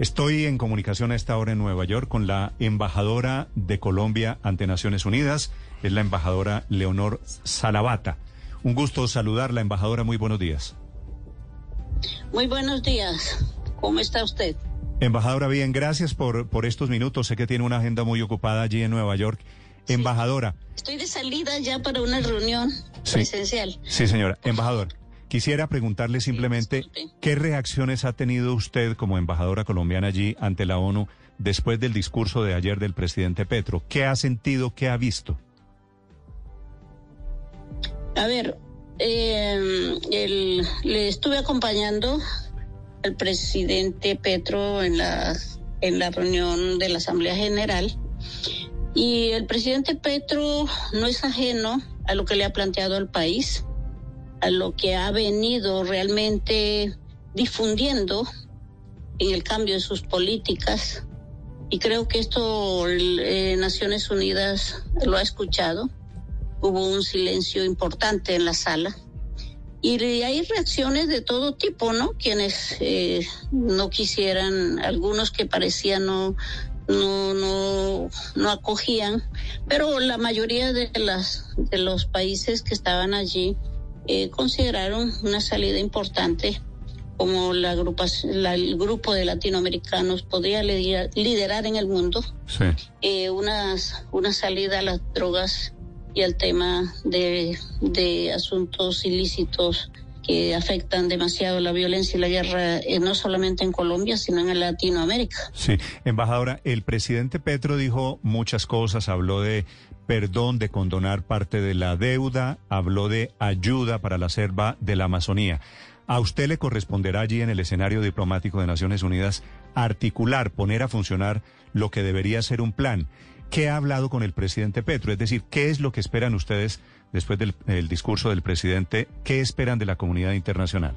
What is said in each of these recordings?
Estoy en comunicación a esta hora en Nueva York con la embajadora de Colombia ante Naciones Unidas. Es la embajadora Leonor Salavata. Un gusto saludarla, embajadora. Muy buenos días. Muy buenos días. ¿Cómo está usted? Embajadora, bien, gracias por, por estos minutos. Sé que tiene una agenda muy ocupada allí en Nueva York. Embajadora. Estoy de salida ya para una reunión presencial. Sí, señora. Embajador, quisiera preguntarle simplemente qué reacciones ha tenido usted como embajadora colombiana allí ante la ONU después del discurso de ayer del presidente Petro. ¿Qué ha sentido, qué ha visto? A ver, eh, le estuve acompañando al presidente Petro en la, en la reunión de la Asamblea General. Y el presidente Petro no es ajeno a lo que le ha planteado al país, a lo que ha venido realmente difundiendo en el cambio de sus políticas. Y creo que esto eh, Naciones Unidas lo ha escuchado. Hubo un silencio importante en la sala y hay reacciones de todo tipo, ¿no? Quienes eh, no quisieran, algunos que parecían no, no, no, no acogían, pero la mayoría de las de los países que estaban allí eh, consideraron una salida importante como la, grupa, el grupo de latinoamericanos podría liderar, en el mundo sí. eh, una salida a las drogas y al tema de, de asuntos ilícitos que afectan demasiado la violencia y la guerra, eh, no solamente en Colombia, sino en Latinoamérica. Sí, embajadora, el presidente Petro dijo muchas cosas, habló de perdón, de condonar parte de la deuda, habló de ayuda para la selva de la Amazonía. A usted le corresponderá allí en el escenario diplomático de Naciones Unidas articular, poner a funcionar lo que debería ser un plan. ¿Qué ha hablado con el presidente Petro? Es decir, ¿qué es lo que esperan ustedes después del el discurso del presidente? ¿Qué esperan de la comunidad internacional?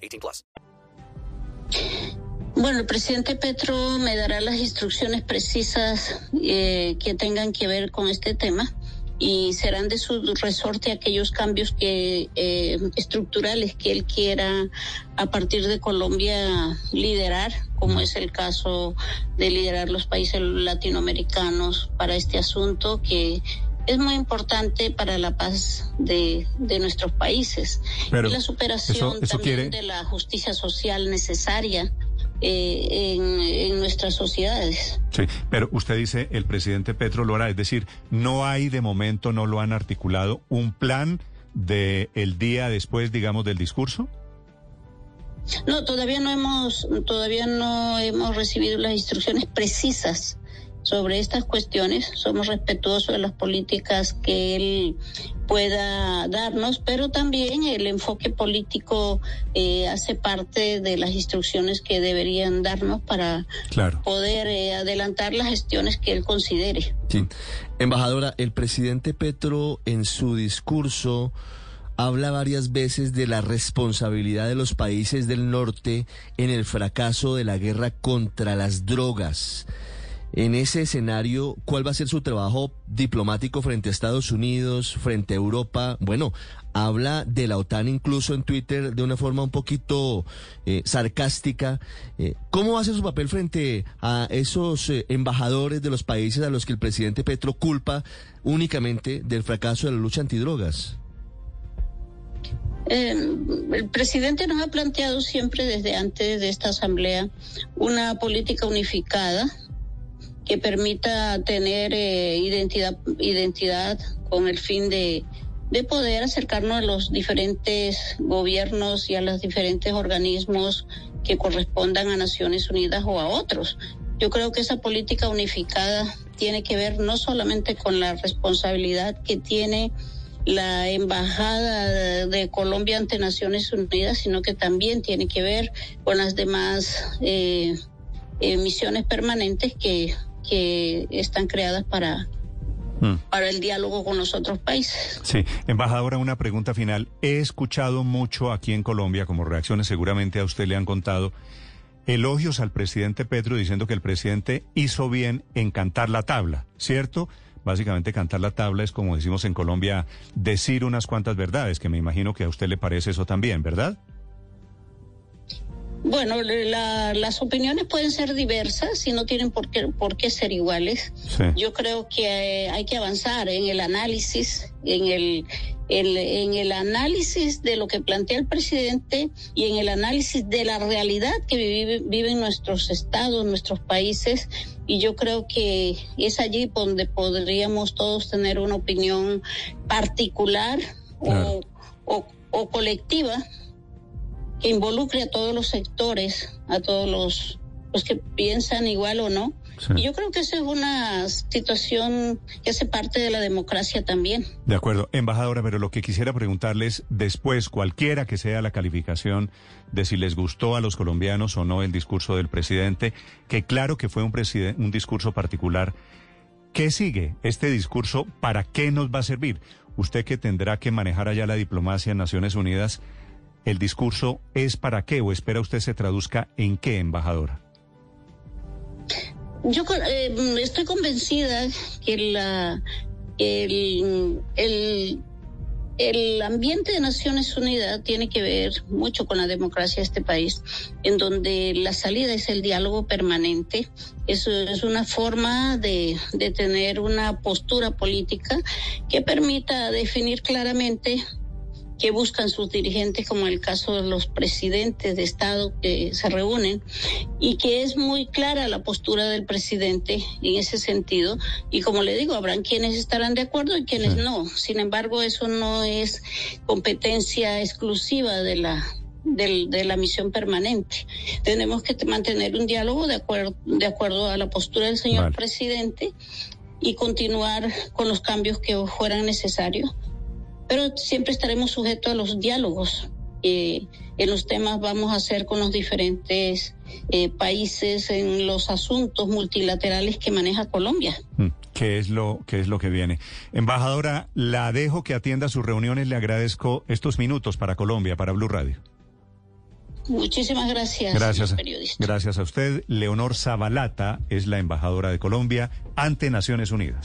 18 plus. Bueno, el presidente Petro me dará las instrucciones precisas eh, que tengan que ver con este tema y serán de su resorte aquellos cambios que eh, estructurales que él quiera a partir de Colombia liderar, como es el caso de liderar los países latinoamericanos para este asunto que es muy importante para la paz de, de nuestros países Pero y la superación eso- eso también quiere- de la justicia social necesaria eh, en, en nuestras sociedades. Sí, pero usted dice el presidente Petro lo hará, es decir, no hay de momento, no lo han articulado un plan de el día después, digamos, del discurso. No, todavía no hemos, todavía no hemos recibido las instrucciones precisas sobre estas cuestiones. Somos respetuosos de las políticas que él pueda darnos, pero también el enfoque político eh, hace parte de las instrucciones que deberían darnos para Claro. poder eh, adelantar las gestiones que él considere. Sí. Embajadora, el presidente Petro en su discurso habla varias veces de la responsabilidad de los países del norte en el fracaso de la guerra contra las drogas. En ese escenario, ¿cuál va a ser su trabajo diplomático frente a Estados Unidos, frente a Europa? Bueno, habla de la OTAN incluso en Twitter de una forma un poquito eh, sarcástica. Eh, ¿Cómo va a ser su papel frente a esos eh, embajadores de los países a los que el presidente Petro culpa únicamente del fracaso de la lucha antidrogas? Eh, el presidente nos ha planteado siempre desde antes de esta asamblea una política unificada que permita tener eh, identidad, identidad con el fin de, de poder acercarnos a los diferentes gobiernos y a los diferentes organismos que correspondan a Naciones Unidas o a otros. Yo creo que esa política unificada tiene que ver no solamente con la responsabilidad que tiene la embajada de Colombia ante Naciones Unidas, sino que también tiene que ver con las demás eh, eh, misiones permanentes que, que están creadas para, para el diálogo con los otros países. Sí, embajadora, una pregunta final. He escuchado mucho aquí en Colombia, como reacciones seguramente a usted le han contado, elogios al presidente Petro diciendo que el presidente hizo bien en cantar la tabla, ¿cierto? Básicamente cantar la tabla es, como decimos en Colombia, decir unas cuantas verdades, que me imagino que a usted le parece eso también, ¿verdad? Bueno, la, las opiniones pueden ser diversas y no tienen por qué, por qué ser iguales. Sí. Yo creo que eh, hay que avanzar en el análisis, en el, el, en el análisis de lo que plantea el presidente y en el análisis de la realidad que vive, viven nuestros estados, nuestros países. Y yo creo que es allí donde podríamos todos tener una opinión particular Claro. o, o, o colectiva que involucre a todos los sectores, a todos los, los que piensan igual o no. Sí. Y yo creo que esa es una situación que hace parte de la democracia también. De acuerdo, embajadora, pero lo que quisiera preguntarles después, cualquiera que sea la calificación de si les gustó a los colombianos o no el discurso del presidente, que claro que fue un, un discurso particular, ¿qué sigue? Este discurso, ¿para qué nos va a servir? Usted que tendrá que manejar allá la diplomacia en Naciones Unidas, ¿el discurso es para qué o espera usted se traduzca en qué, embajadora? Yo eh, estoy convencida que la, el, el, el ambiente de Naciones Unidas tiene que ver mucho con la democracia de este país, en donde la salida es el diálogo permanente. Eso es una forma de, de tener una postura política que permita definir claramente que buscan sus dirigentes, como el caso de los presidentes de Estado que se reúnen, y que es muy clara la postura del presidente en ese sentido. Y como le digo, habrán quienes estarán de acuerdo y quienes Sí. no. Sin embargo, eso no es competencia exclusiva de la del- de la misión permanente. Tenemos que mantener un diálogo de acuerdo, de acuerdo a la postura del señor Vale. presidente y continuar con los cambios que fueran necesarios pero siempre estaremos sujetos a los diálogos. Eh, en los temas vamos a hacer con los diferentes eh, países en los asuntos multilaterales que maneja Colombia. Mm, ¿Qué es lo qué es lo que viene? Embajadora, la dejo que atienda sus reuniones. Le agradezco estos minutos para Colombia, para Blue Radio. Muchísimas gracias, Gracias, periodista. gracias a usted. Leonor Zabalata es la embajadora de Colombia ante Naciones Unidas.